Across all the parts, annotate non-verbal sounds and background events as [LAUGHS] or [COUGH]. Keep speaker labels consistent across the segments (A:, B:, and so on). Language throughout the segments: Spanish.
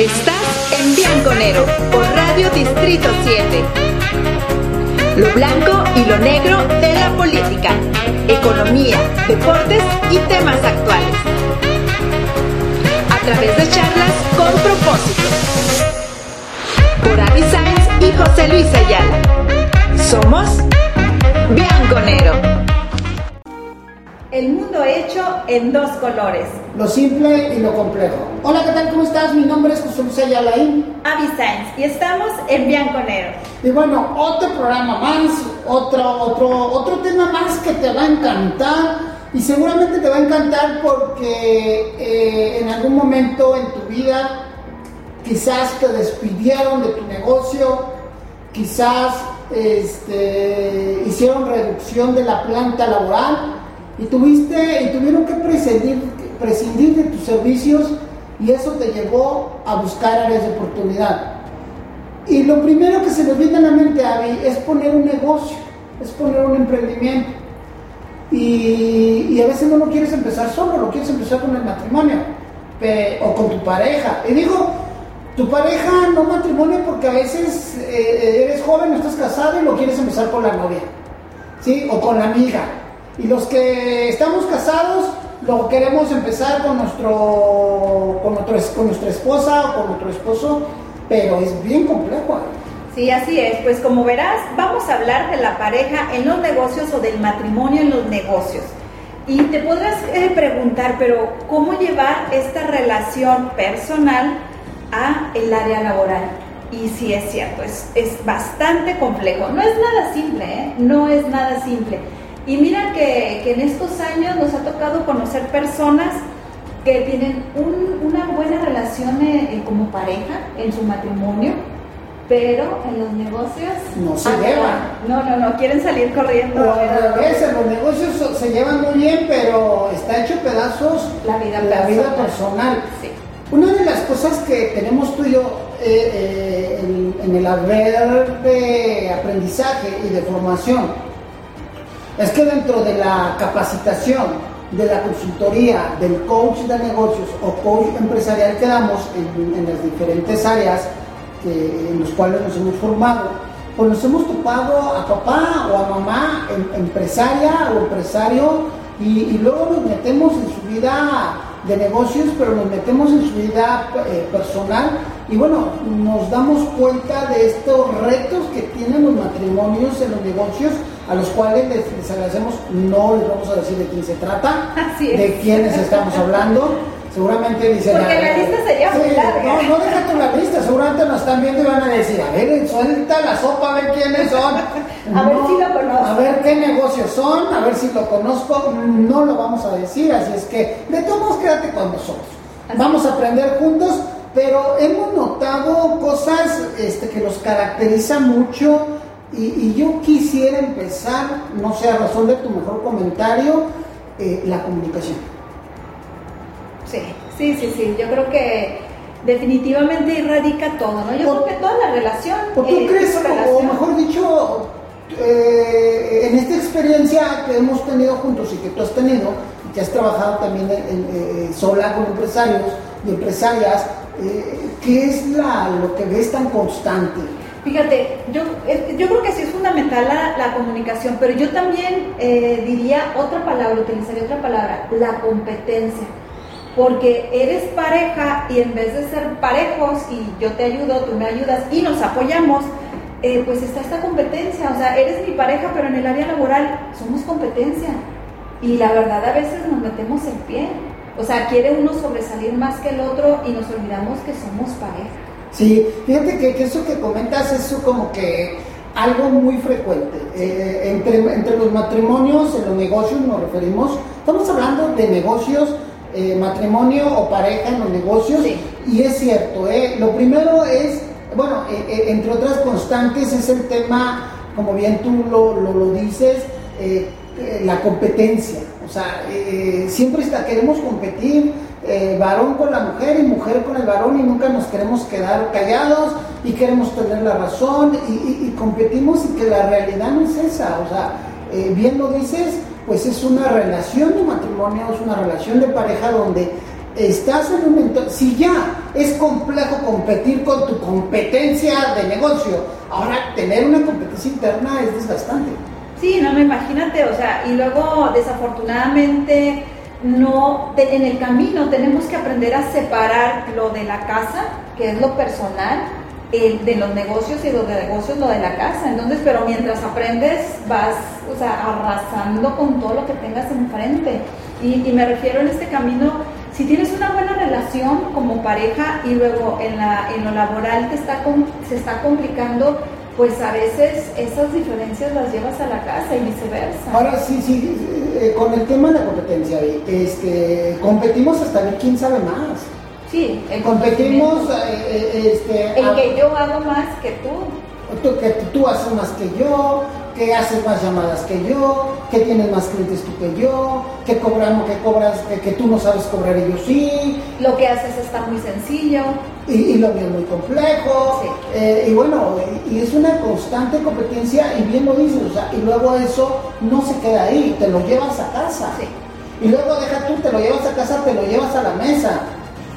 A: Estás en Bianconero por Radio Distrito 7. Lo blanco y lo negro de la política, economía, deportes y temas actuales. A través de charlas con propósito. Por Avi Sainz y José Luis Ayala. Somos Bianconero. El mundo hecho en dos colores.
B: Lo simple y lo complejo. Hola, ¿qué tal? ¿Cómo estás? Mi nombre es José Luis Ayalaín.
A: Avi Sainz y estamos en Bianconero.
B: Y bueno, otro programa más, otro, otro, otro tema más que te va a encantar. Y seguramente te va a encantar porque eh, en algún momento en tu vida quizás te despidieron de tu negocio, quizás este, hicieron reducción de la planta laboral y tuviste y tuvieron que prescindir, prescindir de tus servicios y eso te llevó a buscar áreas de oportunidad. Y lo primero que se nos viene a la mente, Avi, es poner un negocio, es poner un emprendimiento. Y, a veces no lo quieres empezar solo, lo quieres empezar con el matrimonio o con tu pareja. Y digo, tu pareja no matrimonio porque a veces eh, eres joven, estás casado y lo quieres empezar con la novia, ¿sí? O con la amiga. Y los que estamos casados lo queremos empezar con nuestro, con, con nuestra esposa o con nuestro esposo, pero es bien complejo.
A: Sí, así es. Pues como verás, vamos a hablar de la pareja en los negocios o del matrimonio en los negocios. Y te podrás eh, preguntar, pero ¿cómo llevar esta relación personal a el área laboral? Y sí es cierto, es, es bastante complejo. No es nada simple, ¿eh? No es nada simple. Y mira que, en estos años nos ha tocado conocer personas que tienen una buena relación eh, eh, como pareja en su matrimonio, pero en los negocios
B: no se llevan.
A: No, no, no, quieren salir corriendo.
B: O veces los negocios se llevan muy bien, pero está hecho pedazos
A: la vida
B: la personal. Vida personal.
A: Sí.
B: Una de las cosas que tenemos tú y yo eh, en, en el haber de aprendizaje y de formación es que dentro de la capacitación, de la consultoría, del coach de negocios o coach empresarial que damos en, las diferentes áreas en las cuales nos hemos formado, pues nos hemos topado a papá o a mamá em, empresaria o empresario y, luego nos metemos en su vida de negocios, pero nos metemos en su vida eh, personal. Y bueno, nos damos cuenta de estos retos que tienen los matrimonios en los negocios a los cuales les, agradecemos, no les vamos a decir de quién se trata, de quiénes estamos hablando. Seguramente dicen.
A: Porque la lista sería muy larga.
B: No, no deja tu la lista, seguramente nos están viendo y van a decir, a ver, suelta la sopa, a ver quiénes son. [LAUGHS]
A: a ver si lo conozco.
B: A ver qué negocios son, a ver si lo conozco. No lo vamos a decir, así es que de todos modos quédate con nosotros. Vamos a aprender juntos, pero hemos notado cosas este, que los caracterizan mucho y, yo quisiera empezar, no sé, a razón de tu mejor comentario, eh, la comunicación.
A: Sí, sí, sí, sí. Yo creo que definitivamente irradica todo, ¿no? Yo creo que toda la relación.
B: ¿Por tú crees, o mejor dicho, eh, en esta experiencia que hemos tenido juntos y que tú has tenido, y que has trabajado también en, eh, sola con empresarios y empresarias, ¿qué es la, lo que ves tan constante?
A: Fíjate, yo, yo creo que sí es fundamental la, comunicación, pero yo también eh, diría otra palabra, utilizaría otra palabra, la competencia. Porque eres pareja y en vez de ser parejos y yo te ayudo, tú me ayudas y nos apoyamos, eh, pues está esta competencia. O sea, eres mi pareja, pero en el área laboral somos competencia. Y la verdad a veces nos metemos el pie. O sea, quiere uno sobresalir más que el otro y nos olvidamos que somos pareja.
B: Sí, fíjate que, eso que comentas es como que algo muy frecuente. Eh, entre, los matrimonios, en los negocios nos referimos, estamos hablando de negocios, eh, matrimonio o pareja en los negocios, y es cierto, eh, lo primero es, bueno, entre otras constantes es el tema, como bien tú lo, lo, lo dices, la competencia. O sea, siempre está, queremos competir, eh, varón con la mujer y mujer con el varón y nunca nos queremos quedar callados y queremos tener la razón y, competimos y que la realidad no es esa. O sea, eh, bien lo dices, pues es una relación de matrimonio, es una relación de pareja donde estás en un entorno, si ya es complejo competir con tu competencia de negocio, ahora tener una competencia interna es desgastante.
A: Sí, no me imagínate, o sea, y luego desafortunadamente no, en el camino tenemos que aprender a separar lo de la casa, que es lo personal, de los negocios y los de negocios lo de la casa. Entonces, pero mientras aprendes vas, o sea, arrasando con todo lo que tengas enfrente. Y, y me refiero en este camino, si tienes una buena relación como pareja y luego en, la, en lo laboral te está, se está complicando, pues a veces esas diferencias las llevas a la casa y viceversa.
B: Ahora sí, sí, eh, con el tema de la competencia, este, competimos hasta ver quién sabe más.
A: Sí,
B: el competimos, eh, eh, este,
A: el que yo hago más que tú.
B: tú. Que tú haces más que yo, que haces más llamadas que yo, que tienes más clientes tú que yo, que cobramos, que cobras, que, tú no sabes cobrar y yo sí.
A: Lo que haces está muy sencillo.
B: Y, lo mío es muy complejo. Eh, y bueno, y, es una constante competencia, y bien lo dices, o sea, y luego eso no se queda ahí, te lo llevas a casa. Y luego deja tú, te lo llevas a casa, te lo llevas a la mesa.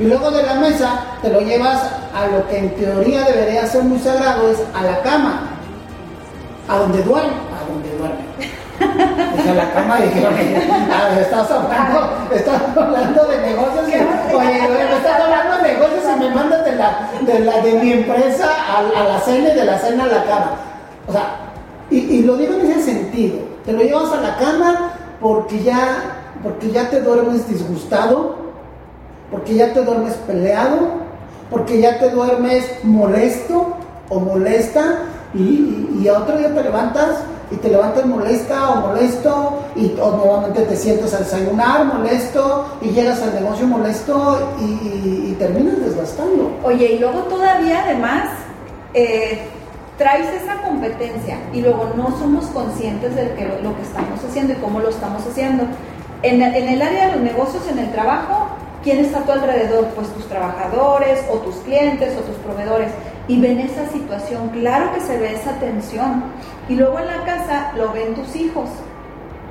B: Y luego de la mesa te lo llevas a lo que en teoría debería ser muy sagrado, es a la cama a donde duerme, a donde duerme. Dije a la cama y dije, oye, estás hablando, estás hablando de negocios. oye, estás hablando de negocios y me mandas de la, de la de mi empresa a, la cena y de la cena a la cama. O sea, y, y, lo digo en ese sentido. Te lo llevas a la cama porque ya, porque ya te duermes disgustado, porque ya te duermes peleado, porque ya te duermes molesto o molesta y, y, a otro día te levantas y te levantas molesta o molesto y o nuevamente te sientes a desayunar molesto y llegas al negocio molesto y, terminas desgastando.
A: Oye, y luego todavía además eh, traes esa competencia y luego no somos conscientes de que lo, que estamos haciendo y cómo lo estamos haciendo. En, en el área de los negocios, en el trabajo, ¿quién está a tu alrededor? Pues tus trabajadores o tus clientes o tus proveedores y ven esa situación, claro que se ve esa tensión. Y luego en la casa lo ven tus hijos,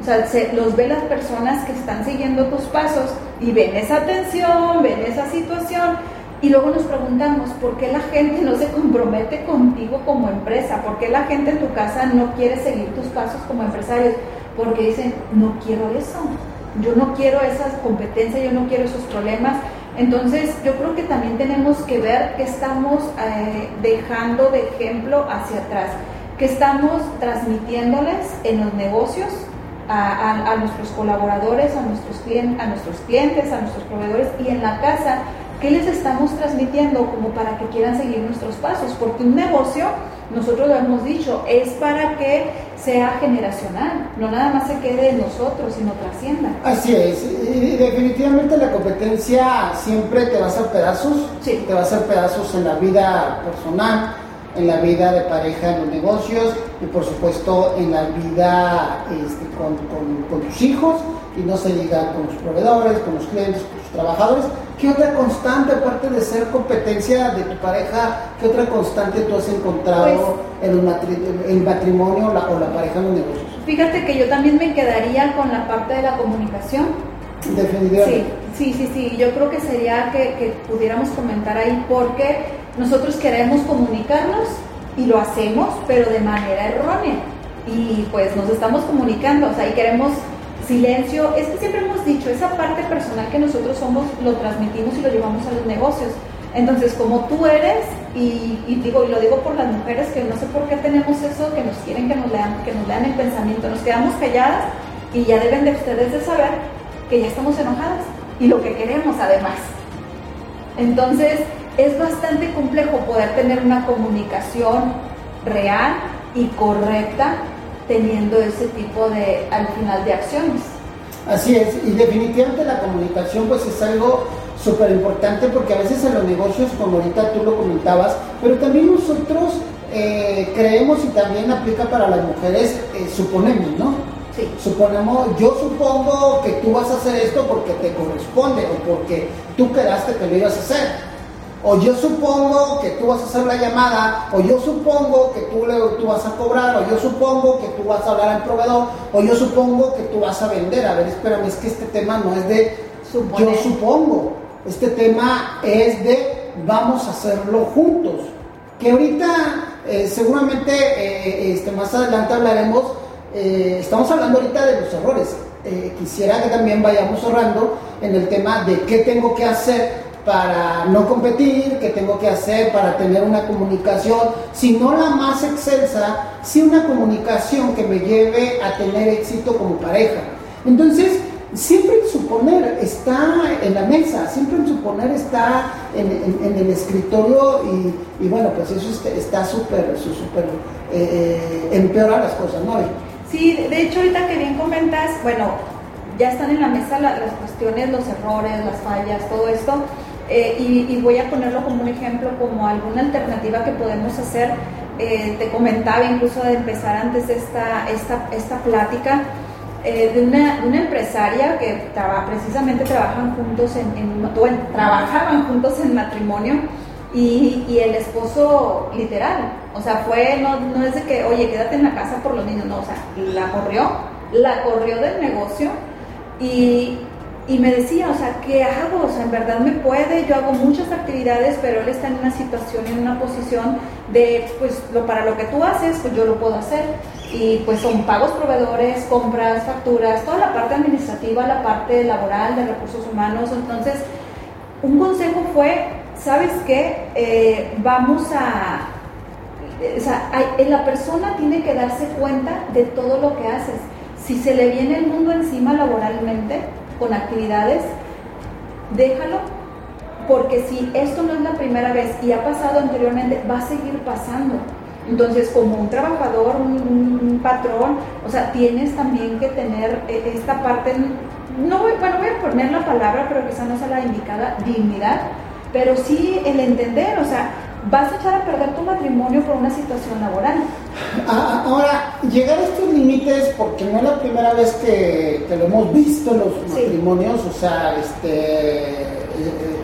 A: o sea, se, los ven las personas que están siguiendo tus pasos y ven esa tensión, ven esa situación. Y luego nos preguntamos, ¿por qué la gente no se compromete contigo como empresa? ¿Por qué la gente en tu casa no quiere seguir tus pasos como empresarios? Porque dicen, no quiero eso, yo no quiero esa competencia, yo no quiero esos problemas entonces, yo creo que también tenemos que ver qué estamos eh, dejando de ejemplo hacia atrás, qué estamos transmitiéndoles en los negocios a, nuestros colaboradores, a nuestros, clientes, a nuestros clientes, a nuestros proveedores y en la casa, qué les estamos transmitiendo como para que quieran seguir nuestros pasos, porque un negocio, nosotros lo hemos dicho, es para que sea generacional, no nada más se quede en nosotros, sino trascienda.
B: Así es, y definitivamente la competencia siempre te va a hacer pedazos,
A: sí.
B: te va a hacer pedazos en la vida personal, en la vida de pareja en los negocios y por supuesto en la vida este, con, con, tus hijos y no se diga con los proveedores, con los clientes, con los trabajadores. ¿Qué otra constante, aparte de ser competencia de tu pareja, qué otra constante tú has encontrado pues en el, matrimonio o la pareja en los negocios?
A: Fíjate que yo también me quedaría con la parte de la comunicación.
B: Definitivamente.
A: Sí, sí, sí, sí. Yo creo que sería que, que pudiéramos comentar ahí porque nosotros queremos comunicarnos y lo hacemos, pero de manera errónea. Y pues nos estamos comunicando, o sea, y queremos silencio. Es que siempre hemos dicho, esa parte personal que nosotros somos, lo transmitimos y lo llevamos a los negocios. Entonces, como tú eres, y, digo, y lo digo por las mujeres, que no sé por qué tenemos eso, que nos quieren que nos lean, que nos lean el pensamiento, nos quedamos calladas y ya deben de ustedes de saber que ya estamos enojadas y lo que queremos además. Entonces, es bastante complejo poder tener una comunicación real y correcta teniendo ese tipo de, al final, de acciones.
B: Así es, y definitivamente la comunicación pues es algo súper importante porque a veces en los negocios, como ahorita tú lo comentabas, pero también nosotros eh, creemos y también aplica para las mujeres, eh, suponemos, ¿no?
A: Sí.
B: Suponemos, yo supongo que tú vas a hacer esto porque te corresponde o porque tú quedaste que lo ibas a hacer o yo supongo que tú vas a hacer la llamada, o yo supongo que tú, le, tú vas a cobrar, o yo supongo que tú vas a hablar al proveedor, o yo supongo que tú vas a vender. A ver, espérame, es que este tema no es de yo supongo. Este tema es de vamos a hacerlo juntos. Que ahorita eh, seguramente eh, este, más adelante hablaremos, eh, estamos hablando ahorita de los errores. quisiera que también vayamos ahorrando en el tema de qué tengo que hacer para no competir, qué tengo que hacer para tener una comunicación, si no la más excelsa, si una comunicación que me lleve a tener éxito como pareja. Entonces, siempre el suponer está en la mesa, siempre el suponer está en, el escritorio y, bueno, pues eso está súper, súper, eh, eh, empeora las cosas, ¿no?
A: Sí, de hecho ahorita que bien comentas, bueno, ya están en la mesa las cuestiones, los errores, las fallas, todo esto, eh, y, voy a ponerlo como un ejemplo, como alguna alternativa que podemos hacer. te comentaba incluso de empezar antes esta, esta, esta plática, eh, de, una, una, empresaria que precisamente trabajan juntos en, bueno, trabajaban juntos en matrimonio y, y, el esposo literal, o sea, fue, no, no es de que, oye, quédate en la casa por los niños, no, o sea, la corrió, la corrió del negocio y, y me decía, o sea, ¿qué hago? O sea, en verdad me puede, yo hago muchas actividades, pero él está en una situación, en una posición de, pues, lo, para lo que tú haces, pues yo lo puedo hacer. Y pues son pagos proveedores, compras, facturas, toda la parte administrativa, la parte laboral, de recursos humanos. Entonces, un consejo fue, ¿sabes qué? Eh, vamos a... O sea, la persona tiene que darse cuenta de todo lo que haces. Si se le viene el mundo encima laboralmente, con actividades, déjalo, porque si esto no es la primera vez y ha pasado anteriormente, va a seguir pasando. Entonces, como un trabajador, un, patrón, o sea, tienes también que tener eh, esta parte, no voy, bueno, voy a poner la palabra, pero quizá no sea la indicada, dignidad, pero sí el entender, o sea, vas a echar a perder tu matrimonio por una situación laboral.
B: Ah, ahora, llegar a estos límites, porque no es la primera vez que, lo hemos visto en los matrimonios, o sea, este,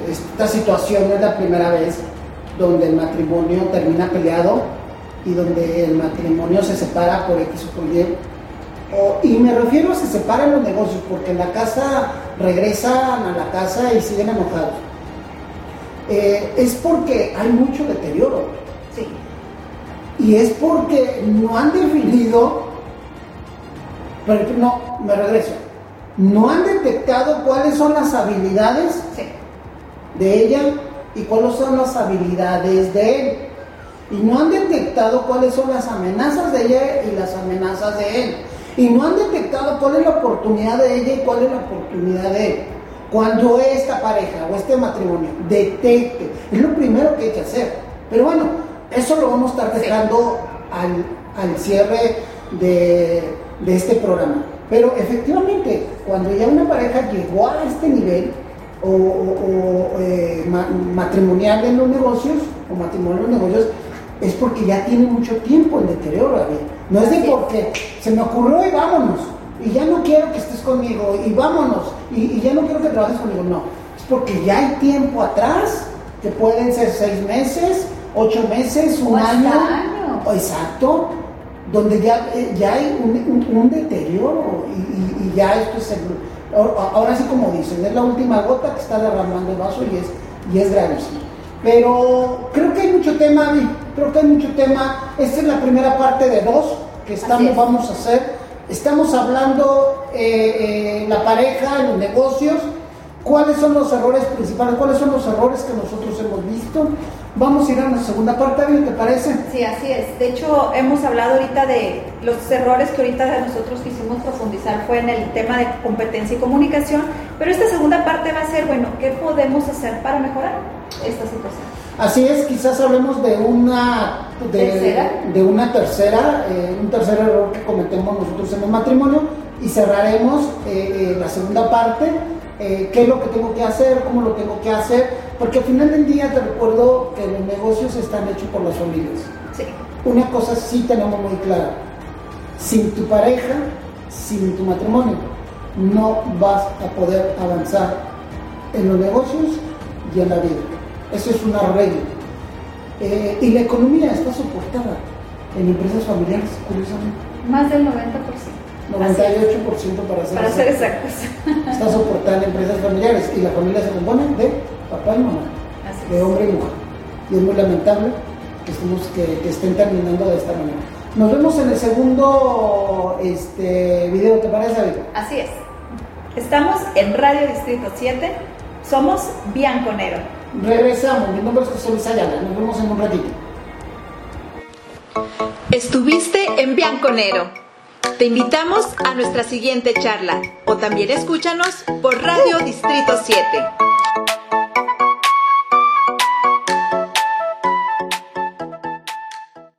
B: esta situación no es la primera vez donde el matrimonio termina peleado y donde el matrimonio se separa por X o por Y. y me refiero a se separan los negocios, porque en la casa regresan a la casa y siguen enojados eh, es porque hay mucho deterioro.
A: Sí.
B: Y es porque no han definido, pero no, me regreso, no han detectado cuáles son las habilidades de ella y cuáles son las habilidades de él. Y no han detectado cuáles son las amenazas de ella y las amenazas de él. Y no han detectado cuál es la oportunidad de ella y cuál es la oportunidad de él. Cuando esta pareja o este matrimonio detecte, es lo primero que hay que hacer. Pero bueno, eso lo vamos a estar dejando al, cierre de, este programa. Pero efectivamente, cuando ya una pareja llegó a este nivel, o, eh, matrimonial en los negocios, o matrimonio en los negocios, es porque ya tiene mucho tiempo en deterioro. No es de porque se me ocurrió y vámonos y ya no quiero que estés conmigo y vámonos y, ya no quiero que trabajes conmigo. No, es porque ya hay tiempo atrás que pueden ser seis meses, ocho meses, un año, exacto, donde ya, eh, ya hay un, deterioro y, ya esto es ahora sí como dicen, es la última gota que está derramando el vaso y es, y es gravísimo. Pero creo que hay mucho tema, creo que hay mucho tema. Esta es la primera parte de dos que estamos, vamos a hacer Estamos hablando eh, eh, la pareja, los negocios, cuáles son los errores principales, cuáles son los errores que nosotros hemos visto. Vamos a ir a la segunda parte, ¿te parece?
A: Sí, así es. De hecho, hemos hablado ahorita de los errores que ahorita nosotros quisimos profundizar fue en el tema de competencia y comunicación, pero esta segunda parte va a ser, bueno, ¿qué podemos hacer para mejorar esta situación?
B: Así es, quizás hablemos de una de, una tercera, eh, un tercer error que cometemos nosotros en el matrimonio y cerraremos eh, eh, la segunda parte, qué es lo que tengo que hacer, cómo lo tengo que hacer, porque al final del día te recuerdo que los negocios están hechos por las familias.
A: Sí.
B: Una cosa sí tenemos muy clara, sin tu pareja, sin tu matrimonio, no vas a poder avanzar en los negocios y en la vida. Eso es una regla. Eh, y la economía está soportada en empresas familiares, curiosamente.
A: Más del 90%.
B: 98% para
A: hacer, para hacer exactos.
B: Está soportando empresas familiares y la familia se compone de papá y mamá, de hombre y mujer. Y es muy lamentable que, estemos, que, estén terminando de esta manera. Nos vemos en el segundo este, video, ¿te parece, David?
A: Así es. Estamos en Radio Distrito 7. Somos Bianconero.
B: Regresamos. Mi nombre es José Luis Ayala. Nos vemos en un ratito.
A: Estuviste en Bianconero. Te invitamos a nuestra siguiente charla o también escúchanos por Radio Distrito 7.